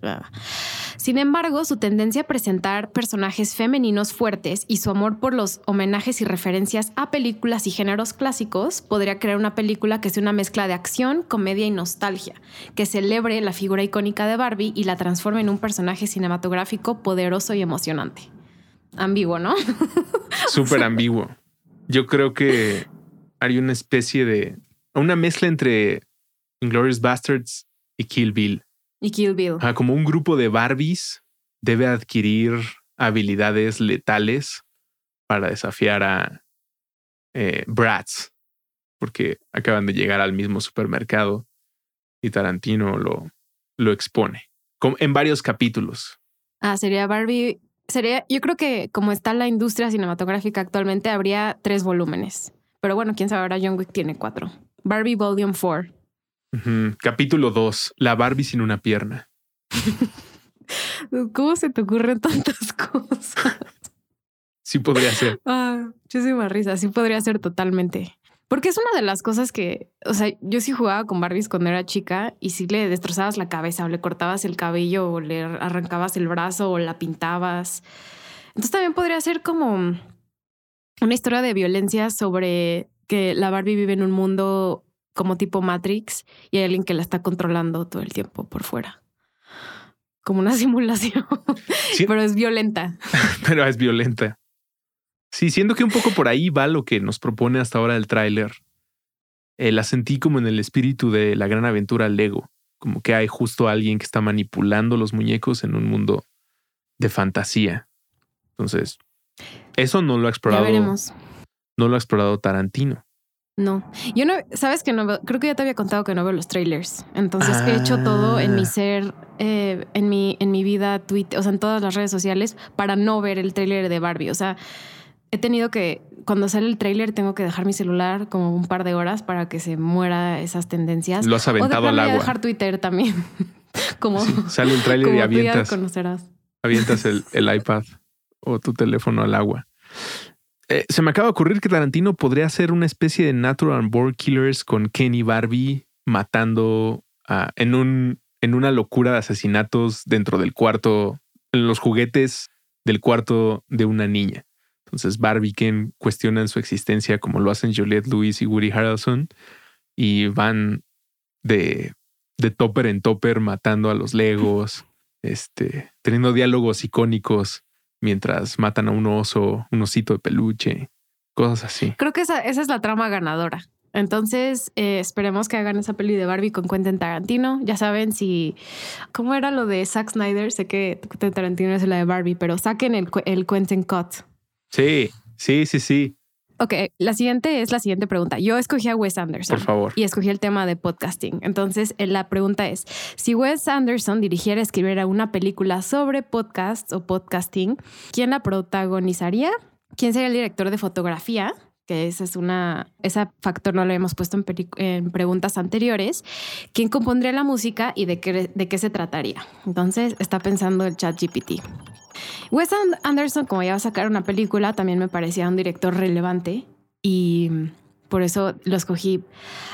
S1: Sin embargo, su tendencia a presentar personajes femeninos fuertes y su amor por los homenajes y referencias a películas y géneros clásicos podría crear una película que sea una mezcla de acción, comedia y nostalgia, que celebre la figura icónica de Barbie y la transforme en un personaje cinematográfico poderoso y emocionante. Ambiguo, ¿no?
S2: Súper ambiguo. Yo creo que haría una especie de, una mezcla entre Inglourious Bastards y Kill Bill.
S1: Y Kill Bill.
S2: Como un grupo de Barbies debe adquirir habilidades letales para desafiar a eh, Bratz, porque acaban de llegar al mismo supermercado y Tarantino lo, lo expone como en varios capítulos.
S1: Ah, sería Barbie. Sería, yo creo que como está la industria cinematográfica actualmente, habría tres volúmenes. Pero bueno, quién sabe, ahora John Wick tiene cuatro. Barbie Volume 4.
S2: Ujú. Capítulo 2, la Barbie sin una pierna.
S1: ¿Cómo se te ocurren tantas cosas?
S2: Sí podría ser.
S1: Ah, muchísima risa. Sí podría ser totalmente. Porque es una de las cosas que, o sea, yo sí jugaba con Barbies cuando era chica y sí le destrozabas la cabeza o le cortabas el cabello o le arrancabas el brazo o la pintabas. Entonces también podría ser como una historia de violencia sobre que la Barbie vive en un mundo como tipo Matrix y hay alguien que la está controlando todo el tiempo por fuera. Como una simulación,
S2: Sí,
S1: pero es violenta.
S2: pero es violenta. Sí, siento que un poco por ahí va lo que nos propone hasta ahora el tráiler. Eh, la sentí como en el espíritu de la gran aventura Lego, como que hay justo alguien que está manipulando los muñecos en un mundo de fantasía. Entonces, eso no lo ha
S1: Ya
S2: explorado,
S1: veremos.
S2: No lo ha explorado Tarantino.
S1: No, yo no, sabes que no veo, creo que ya te había contado que no veo los trailers. Entonces he hecho
S2: Ah.
S1: todo en mi ser, eh, en mi, en mi vida, Twitter, o sea, en todas las redes sociales para no ver el trailer de Barbie. O sea, he tenido que, cuando sale el trailer, tengo que dejar mi celular como un par de horas para que se muera esas tendencias.
S2: Lo has
S1: o
S2: aventado al
S1: plano ya
S2: agua.
S1: dejar Twitter también. como
S2: Sí, sale el tráiler y avientas,
S1: conocerás.
S2: avientas el, el iPad o tu teléfono al agua. Eh, se me acaba de ocurrir que Tarantino podría hacer una especie de Natural Born Killers con Kenny Barbie matando en, un, en una locura de asesinatos dentro del cuarto, en los juguetes del cuarto de una niña. Entonces Barbie y Ken cuestionan su existencia como lo hacen Juliette Lewis y Woody Harrelson y van de, de topper en topper matando a los Legos, este, teniendo diálogos icónicos mientras matan a un oso, un osito de peluche, cosas así.
S1: Creo que esa, esa es la trama ganadora. Entonces, eh, esperemos que hagan esa peli de Barbie con Quentin Tarantino. Ya saben si... ¿Cómo era lo de Zack Snyder? Sé que Quentin Tarantino es la de Barbie, pero saquen el, el Quentin Cut.
S2: Sí, sí, sí, sí,
S1: Ok, la siguiente es la siguiente pregunta. Yo escogí a Wes Anderson.
S2: por favor.
S1: Y escogí el tema de podcasting. Entonces, eh, la pregunta es, si Wes Anderson dirigiera, escribiera una película sobre podcasts o podcasting, ¿quién la protagonizaría? ¿Quién sería el director de fotografía? Que ese es una, ese factor no lo habíamos puesto en, preguntas anteriores. ¿Quién compondría la música y de qué, de qué se trataría? Entonces, está pensando el chat GPT. Wes And- Anderson, como ya va a sacar una película, también me parecía un director relevante y por eso lo escogí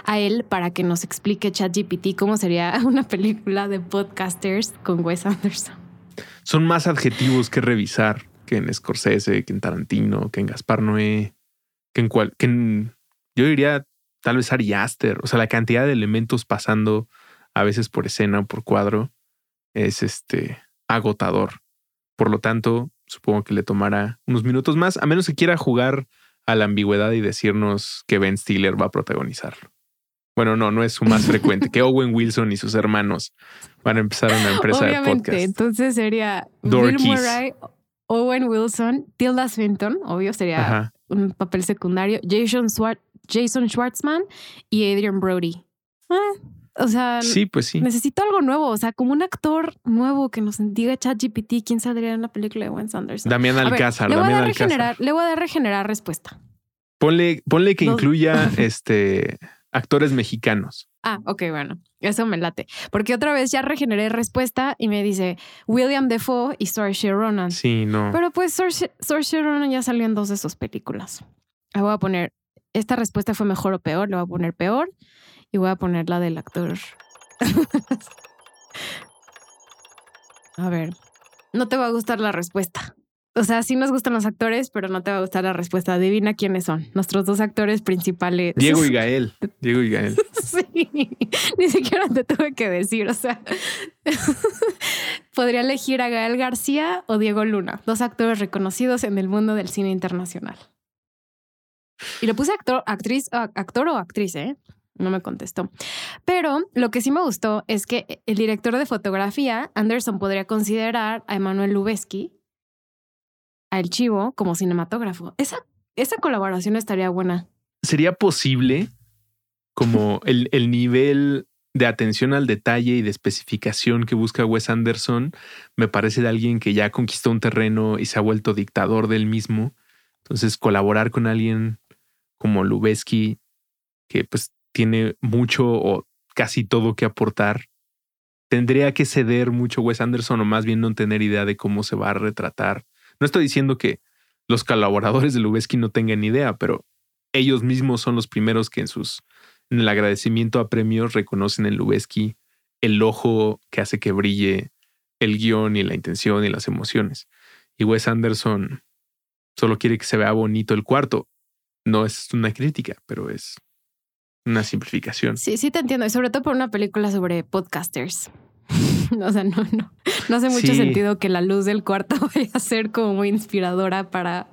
S1: a él para que nos explique ChatGPT cómo sería una película de podcasters con Wes Anderson.
S2: Son más adjetivos que revisar que en Scorsese, que en Tarantino, que en Gaspar Noé, que en cual, que en, yo diría tal vez Ari Aster. O sea, la cantidad de elementos pasando a veces por escena o por cuadro es este agotador. Por lo tanto, supongo que le tomará unos minutos más, a menos que quiera jugar a la ambigüedad y decirnos que Ben Stiller va a protagonizarlo. Bueno, no, no es su más frecuente, que Owen Wilson y sus hermanos van a empezar una empresa de podcast.
S1: entonces sería
S2: Dorkies.
S1: Bill Murray, Owen Wilson, Tilda Swinton, obvio sería
S2: Ajá.
S1: Un papel secundario, Jason, Swart- Jason Schwartzman y Adrian Brody. Ah, o sea,
S2: Sí, pues sí.
S1: necesito algo nuevo, o sea, como un actor nuevo que nos diga ChatGPT quién saldría en la película de Wes Anderson.
S2: Damián
S1: ver,
S2: Alcázar,
S1: le voy a
S2: Damián Alcázar.
S1: regenerar, le voy a dar regenerar respuesta.
S2: Ponle, ponle que
S1: Dos.
S2: incluya este actores mexicanos.
S1: Ah, ok, bueno, eso me late. Porque otra vez ya regeneré respuesta y me dice William Defoe y Saoirse Ronan.
S2: Sí, no.
S1: Pero pues Saoirse Ronan ya salió en dos de sus películas. Le voy a poner, esta respuesta fue mejor o peor, le voy a poner peor y voy a poner la del actor. a ver, no te va a gustar la respuesta. O sea, sí nos gustan los actores, pero no te va a gustar la respuesta. Adivina quiénes son nuestros dos actores principales.
S2: Diego y Gael. Diego y Gael.
S1: Sí, ni siquiera te tuve que decir, o sea, podría elegir a Gael García o Diego Luna, dos actores reconocidos en el mundo del cine internacional. Y le puse actor, actriz, a- actor o actriz, ¿eh? No me contestó. Pero lo que sí me gustó es que el director de fotografía, Anderson, podría considerar a Emanuel Lubezki, a El Chivo, como cinematógrafo. Esa, esa colaboración estaría buena.
S2: ¿Sería posible como el, el nivel de atención al detalle y de especificación que busca Wes Anderson? Me parece de alguien que ya conquistó un terreno y se ha vuelto dictador del mismo. Entonces, colaborar con alguien como Lubeski, que pues tiene mucho o casi todo que aportar, tendría que ceder mucho Wes Anderson o más bien no tener idea de cómo se va a retratar. No estoy diciendo que los colaboradores de Lubeski no tengan idea, pero ellos mismos son los primeros que en sus en el agradecimiento a premios reconocen en Lubeski el ojo que hace que brille el guion y la intención y las emociones. Y Wes Anderson solo quiere que se vea bonito el cuarto. No es una crítica, pero es una simplificación.
S1: Sí, sí te entiendo. Y sobre todo por una película sobre podcasters. o sea, no, no. No hace mucho
S2: Sí.
S1: sentido que la luz del cuarto vaya a ser como muy inspiradora para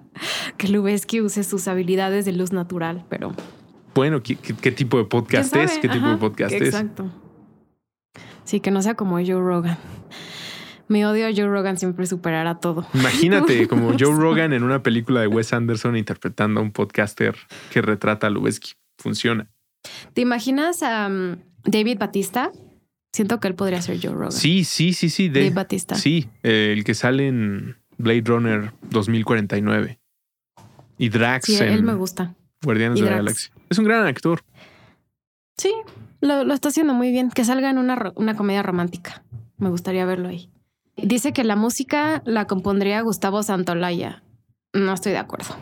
S1: que Lubeski use sus habilidades de luz natural, pero.
S2: Bueno, ¿qué, qué- qué tipo de
S1: ¿quién
S2: podcast es? ¿Qué tipo de podcast es?
S1: Exacto. Sí, que no sea como Joe Rogan. Mi odio a Joe Rogan siempre superará todo.
S2: Imagínate como Joe Rogan en una película de Wes Anderson interpretando a un podcaster que retrata a Lubeski. Funciona.
S1: ¿Te imaginas a um, David Batista? Siento que él podría ser Joe Rogan.
S2: Sí, sí, sí, sí. de-
S1: Dave Batista.
S2: Sí, eh, el que sale en Blade Runner 2049. Y Drax
S1: Sí,
S2: en
S1: él me gusta.
S2: Guardianes
S1: y
S2: de la. Galaxia. Es un gran actor.
S1: Sí, lo, lo está haciendo muy bien. Que salga en una, una comedia romántica. Me gustaría verlo ahí. Dice que la música la compondría Gustavo Santolaya. No estoy de acuerdo.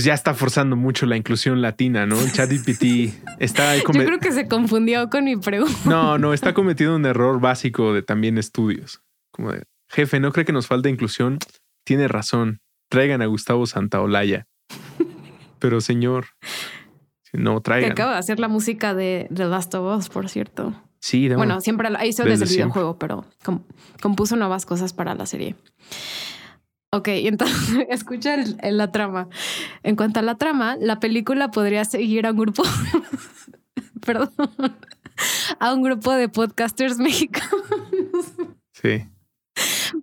S2: Pues ya está forzando mucho la inclusión latina, ¿no? ChatGPT está...
S1: Yo creo que se confundió con mi pregunta.
S2: No, no, está cometiendo un error básico de también estudios. Como de, jefe, ¿no cree que nos falta inclusión? Tiene razón. Traigan a Gustavo Santaolalla. Pero señor, no traigan.
S1: Que acaba de hacer la música de The Last of Us, por cierto.
S2: Sí,
S1: bueno, siempre hizo desde, el videojuego, pero compuso nuevas cosas para la serie. Ok, entonces escucha la trama. En cuanto a la trama, la película podría seguir a un grupo, perdón, a un grupo de podcasters mexicanos.
S2: Sí.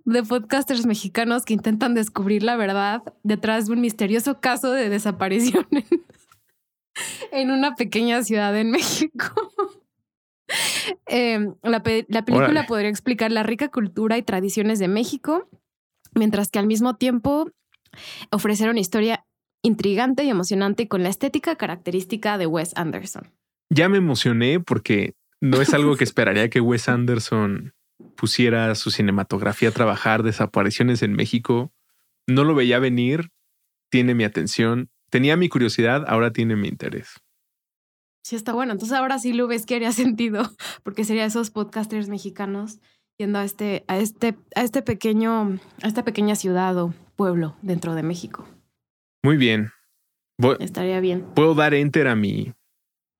S1: De podcasters mexicanos que intentan descubrir la verdad detrás de un misterioso caso de desaparición en una pequeña ciudad en México. Em, la, película podría explicar la rica cultura y tradiciones de México, mientras que al mismo tiempo ofrecer una historia intrigante y emocionante con la estética característica de Wes Anderson.
S2: Ya me emocioné porque no es algo que esperaría que Wes Anderson pusiera su cinematografía a trabajar, desapariciones en México. No lo veía venir, tiene mi atención, tenía mi curiosidad, ahora tiene mi interés.
S1: Sí, está bueno. Entonces ahora sí lo ves que haría sentido, porque sería esos podcasters mexicanos yendo a este, a este, a este pequeño, a esta pequeña ciudad o pueblo dentro de México.
S2: Muy bien.
S1: Estaría bien.
S2: ¿Puedo dar enter a mi?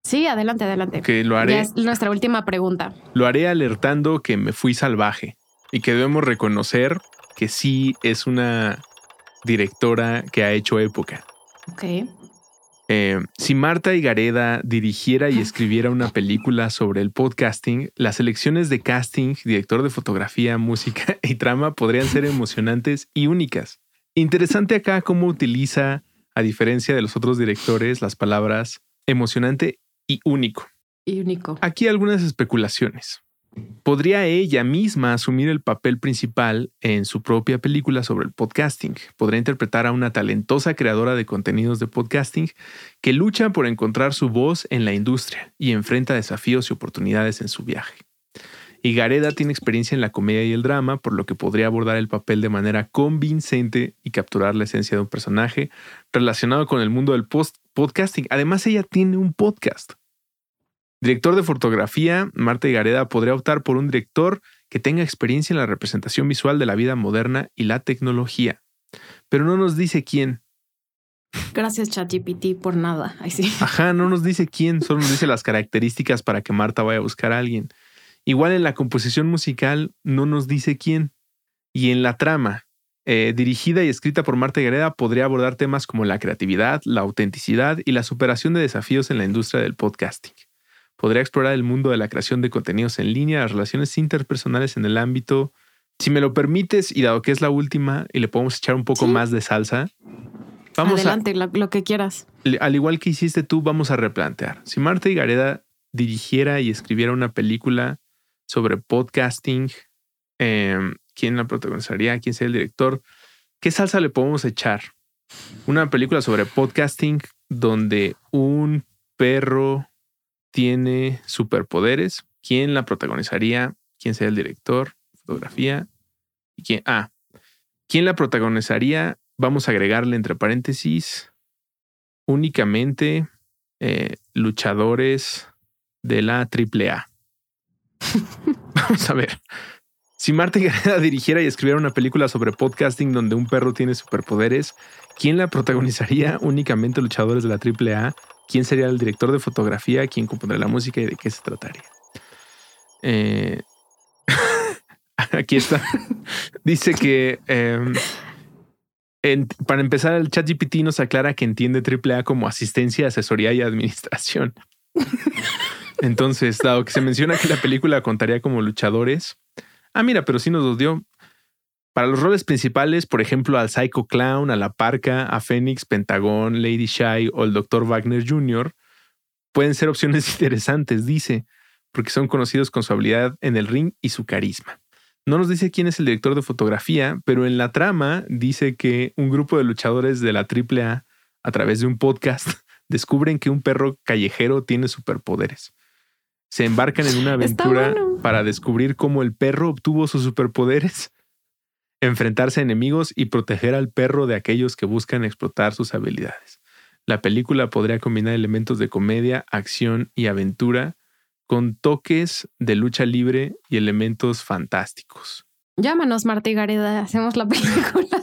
S1: Sí, adelante, adelante.
S2: Que lo haré.
S1: es nuestra última pregunta.
S2: Lo haré alertando que me fui salvaje y que debemos reconocer que sí es una directora que ha hecho época.
S1: Ok.
S2: Eh, si Marta Higareda dirigiera y escribiera una película sobre el podcasting, las elecciones de casting, director de fotografía, música y trama podrían ser emocionantes y únicas. Interesante acá cómo utiliza, a diferencia de los otros directores, las palabras emocionante y único.
S1: Y único.
S2: Aquí algunas especulaciones. ¿Podría ella misma asumir el papel principal en su propia película sobre el podcasting? Podría interpretar a una talentosa creadora de contenidos de podcasting que lucha por encontrar su voz en la industria y enfrenta desafíos y oportunidades en su viaje. Y Gareda tiene experiencia en la comedia y el drama, por lo que podría abordar el papel de manera convincente y capturar la esencia de un personaje relacionado con el mundo del podcasting. Además, ella tiene un podcast. Director de fotografía, Marta Gareda podría optar por un director que tenga experiencia en la representación visual de la vida moderna y la tecnología. Pero no nos dice quién.
S1: Gracias, ChatGPT, por nada. sí.
S2: Ajá, no nos dice quién, solo nos dice las características para que Marta vaya a buscar a alguien. Igual en la composición musical no nos dice quién. Y en la trama, eh, dirigida y escrita por Marta Gareda, podría abordar temas como la creatividad, la autenticidad y la superación de desafíos en la industria del podcasting podría explorar el mundo de la creación de contenidos en línea, las relaciones interpersonales en el ámbito. Si me lo permites, y dado que es la última y le podemos echar un poco más de salsa,
S1: vamos Adelante, lo, que quieras.
S2: Al igual que hiciste tú, vamos a replantear. Si Marta Gareda dirigiera y escribiera una película sobre podcasting, em, ¿quién la protagonizaría? ¿Quién sería el director? ¿Qué salsa le podemos echar? Una película sobre podcasting donde un perro tiene superpoderes. ¿Quién la protagonizaría? ¿Quién sería el director? Fotografía. ¿Y quién? Ah, ¿quién la protagonizaría? Vamos a agregarle entre paréntesis únicamente eh, luchadores de la AAA. Vamos a ver. Si Marta Gareda dirigiera y escribiera una película sobre podcasting donde un perro tiene superpoderes, ¿quién la protagonizaría? Únicamente luchadores de la AAA quién sería el director de fotografía, quién compondría la música y de qué se trataría. Eh, aquí está. Dice que em, para empezar, el chat GPT nos aclara que entiende AAA como asistencia, asesoría y administración. Entonces, dado que se menciona que la película contaría como luchadores. Ah, mira, pero sí nos los dio. Para los roles principales, por ejemplo, al Psycho Clown, a la Parca, a Phoenix, Pentagón, Lady Shy o el Dr. Wagner Jr., pueden ser opciones interesantes, dice, porque son conocidos con su habilidad en el ring y su carisma. No nos dice quién es el director de fotografía, pero en la trama dice que un grupo de luchadores de la AAA, a través de un podcast, descubren que un perro callejero tiene superpoderes. Se embarcan en una aventura para descubrir cómo el perro obtuvo sus superpoderes, enfrentarse a enemigos y proteger al perro de aquellos que buscan explotar sus habilidades. La película podría combinar elementos de comedia, acción y aventura con toques de lucha libre y elementos fantásticos.
S1: Llámanos, Marta y Gareda, hacemos la película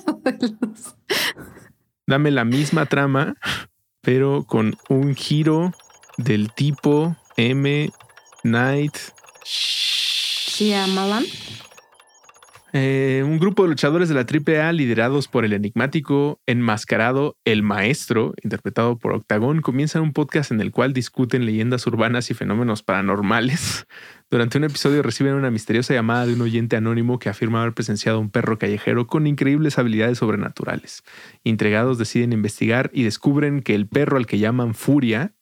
S2: Dame la misma trama, pero con un giro del tipo M. Night
S1: Shyamalan.
S2: Eh, un grupo de luchadores de la AAA liderados por el enigmático enmascarado El Maestro, interpretado por Octagon, comienzan un podcast en el cual discuten leyendas urbanas y fenómenos paranormales. Durante un episodio reciben una misteriosa llamada de un oyente anónimo que afirma haber presenciado un perro callejero con increíbles habilidades sobrenaturales. Intrigados deciden investigar y descubren que el perro al que llaman Furia,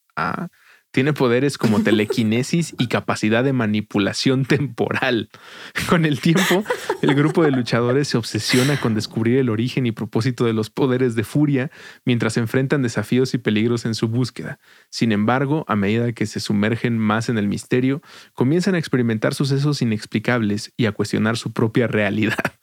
S2: tiene poderes como telequinesis y capacidad de manipulación temporal. Con el tiempo, el grupo de luchadores se obsesiona con descubrir el origen y propósito de los poderes de furia mientras enfrentan desafíos y peligros en su búsqueda. Sin embargo, a medida que se sumergen más en el misterio, comienzan a experimentar sucesos inexplicables y a cuestionar su propia realidad.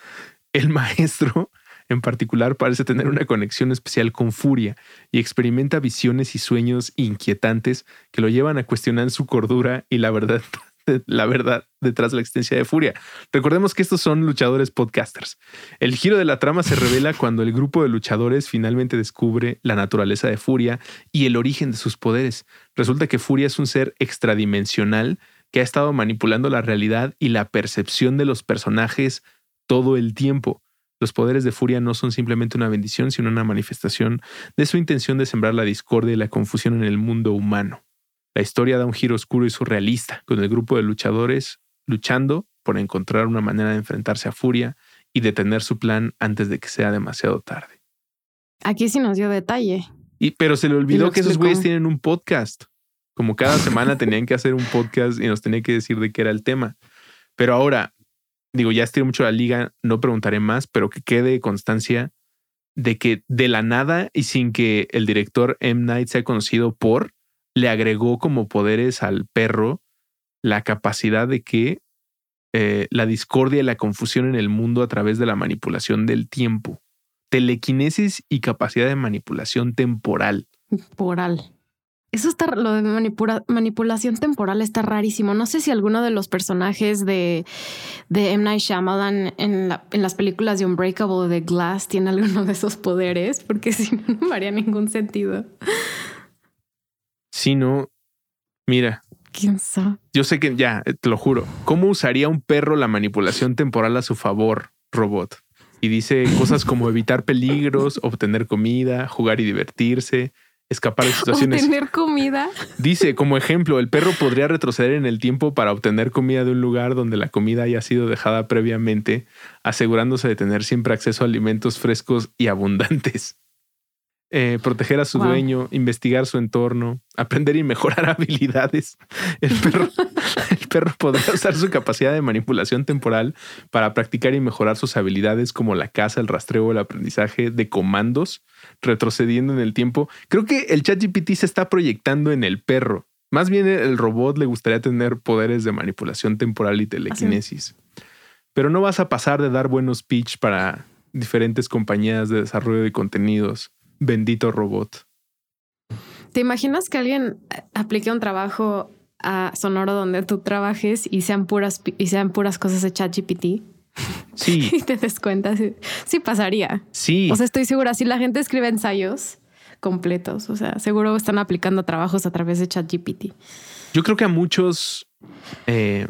S2: El maestro en particular parece tener una conexión especial con Furia y experimenta visiones y sueños inquietantes que lo llevan a cuestionar su cordura y la verdad, la verdad detrás de la existencia de Furia. Recordemos que estos son luchadores podcasters. El giro de la trama se revela cuando el grupo de luchadores finalmente descubre la naturaleza de Furia y el origen de sus poderes. Resulta que Furia es un ser extradimensional que ha estado manipulando la realidad y la percepción de los personajes todo el tiempo. Los poderes de furia no son simplemente una bendición, sino una manifestación de su intención de sembrar la discordia y la confusión en el mundo humano. La historia da un giro oscuro y surrealista, con el grupo de luchadores luchando por encontrar una manera de enfrentarse a Furia y detener su plan antes de que sea demasiado tarde.
S1: Aquí sí nos dio detalle.
S2: Y, pero se le olvidó que esos güeyes tienen un podcast. Como cada semana tenían que hacer un podcast y nos tenían que decir de qué era el tema. Pero ahora, digo, ya estiré mucho la liga, no preguntaré más, pero que quede constancia de que de la nada y sin que el director M. Night sea conocido por, le agregó como poderes al perro la capacidad de que eh, la discordia y la confusión en el mundo a través de la manipulación del tiempo, telequinesis y capacidad de manipulación temporal.
S1: Temporal. Eso está, lo de manipulación temporal está rarísimo. No sé si alguno de los personajes de, de M. Night Shyamalan en, en las películas de Unbreakable de Glass tiene alguno de esos poderes, porque si no, no haría ningún sentido.
S2: Si no, mira.
S1: ¿Quién sabe?
S2: Yo sé que ya, te lo juro. ¿Cómo usaría un perro la manipulación temporal a su favor, robot? Y dice cosas como evitar peligros, obtener comida, jugar y divertirse escapar de situaciones.
S1: Obtener comida.
S2: Dice, como ejemplo, el perro podría retroceder en el tiempo para obtener comida de un lugar donde la comida haya sido dejada previamente, asegurándose de tener siempre acceso a alimentos frescos y abundantes. Eh, proteger a su dueño, investigar su entorno, aprender y mejorar habilidades. El perro, el perro podría usar su capacidad de manipulación temporal para practicar y mejorar sus habilidades como la caza, el rastreo, el aprendizaje de comandos, retrocediendo en el tiempo. Creo que el ChatGPT se está proyectando en el perro. Más bien el robot le gustaría tener poderes de manipulación temporal y telequinesis. Pero no vas a pasar de dar buenos pitch para diferentes compañías de desarrollo de contenidos Bendito robot.
S1: ¿Te imaginas que alguien aplique un trabajo a Sonoro donde tú trabajes y sean puras y sean puras cosas de ChatGPT?
S2: Sí.
S1: y te des cuenta. Sí, pasaría.
S2: Sí.
S1: O sea, estoy segura. Si la gente escribe ensayos completos, o sea, seguro están aplicando trabajos a través de ChatGPT.
S2: Yo creo que a muchos eh,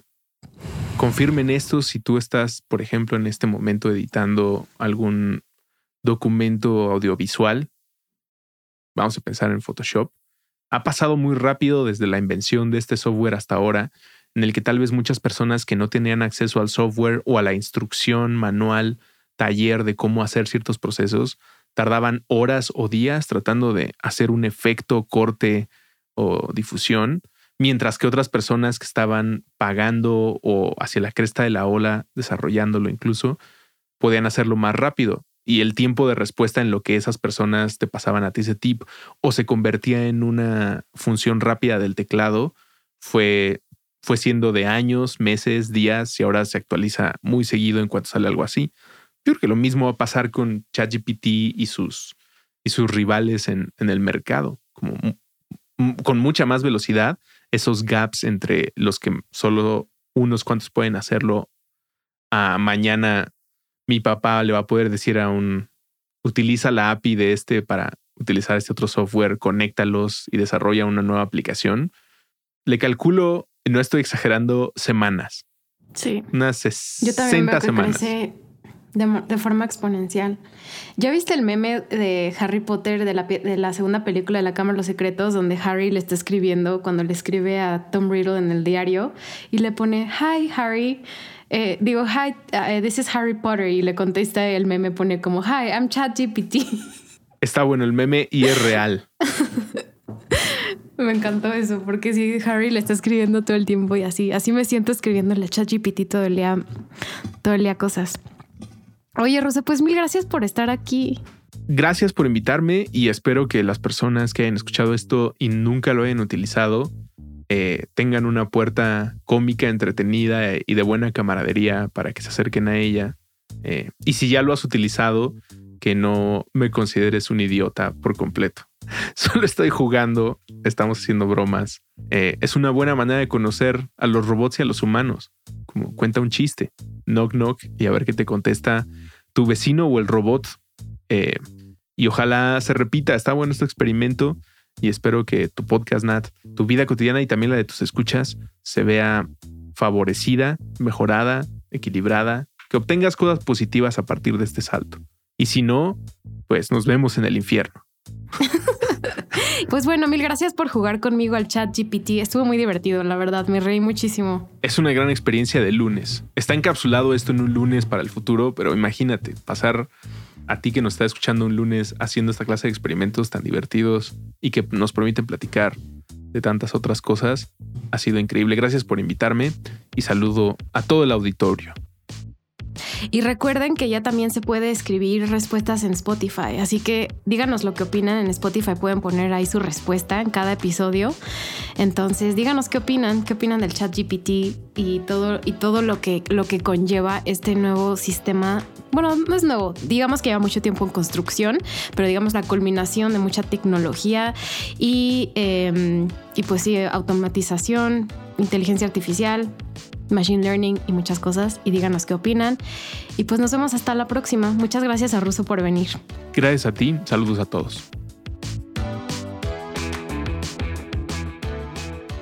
S2: confirmen esto si tú estás, por ejemplo, en este momento editando algún documento audiovisual vamos a pensar en Photoshop, ha pasado muy rápido desde la invención de este software hasta ahora, en el que tal vez muchas personas que no tenían acceso al software o a la instrucción, manual, taller de cómo hacer ciertos procesos, tardaban horas o días tratando de hacer un efecto, corte o difusión, mientras que otras personas que estaban pagando o hacia la cresta de la ola, desarrollándolo incluso, podían hacerlo más rápido. Y el tiempo de respuesta en lo que esas personas te pasaban a ti ese tip o se convertía en una función rápida del teclado fue, fue siendo de años, meses, días y ahora se actualiza muy seguido en cuanto sale algo así. Yo creo que lo mismo va a pasar con ChatGPT y sus, y sus rivales en, en el mercado, como con mucha más velocidad, esos gaps entre los que solo unos cuantos pueden hacerlo a mañana mi papá le va a poder decir a un, utiliza la API de este para utilizar este otro software, conéctalos y desarrolla una nueva aplicación. Le calculo, no estoy exagerando, semanas.
S1: Sí.
S2: Unas 60 semanas.
S1: de, de, forma exponencial. ¿Ya viste el meme de Harry Potter de la, de la segunda película de la Cámara de los Secretos, donde Harry le está escribiendo cuando le escribe a Tom Riddle en el diario y le pone, Hi Harry, eh, digo, hi, uh, this is Harry Potter y le contesta el meme pone como, hi, I'm ChatGPT.
S2: Está bueno el meme y es real.
S1: me encantó eso, porque si Harry le está escribiendo todo el tiempo y así, así me siento escribiéndole a ChatGPT todo el día, todo el día cosas. Oye, Rosa, pues mil gracias por estar aquí.
S2: Gracias por invitarme y espero que las personas que hayan escuchado esto y nunca lo hayan utilizado eh, tengan una puerta cómica, entretenida y de buena camaradería para que se acerquen a ella. Eh, y si ya lo has utilizado, que no me consideres un idiota por completo. Solo estoy jugando, estamos haciendo bromas. Eh, es una buena manera de conocer a los robots y a los humanos. Como cuenta un chiste, knock knock, y a ver qué te contesta tu vecino o el robot. y ojalá se repita. Está bueno este experimento y espero que tu podcast, Nat, tu vida cotidiana y también la de tus escuchas se vea favorecida, mejorada, equilibrada, que obtengas cosas positivas a partir de este salto. Y si no, pues nos vemos en el infierno.
S1: Pues bueno, mil gracias por jugar conmigo al chat GPT. Estuvo muy divertido, la verdad, me reí muchísimo.
S2: Es una gran experiencia de lunes. Está encapsulado esto en un lunes para el futuro, pero imagínate, pasar a ti que nos está escuchando un lunes haciendo esta clase de experimentos tan divertidos y que nos permiten platicar de tantas otras cosas. Ha sido increíble. Gracias por invitarme y saludo a todo el auditorio.
S1: Y recuerden que ya también se puede escribir respuestas en Spotify, así que díganos lo que opinan en Spotify, pueden poner ahí su respuesta en cada episodio. Entonces, díganos qué opinan, qué opinan del chat GPT y todo, y todo lo, que, lo que conlleva este nuevo sistema. Bueno, no es nuevo, digamos que lleva mucho tiempo en construcción, pero digamos la culminación de mucha tecnología y, em, y pues sí, automatización, inteligencia artificial, machine learning y muchas cosas y díganos qué opinan. Y pues nos vemos hasta la próxima. Muchas gracias a Russo por venir.
S2: Gracias a ti. Saludos a todos.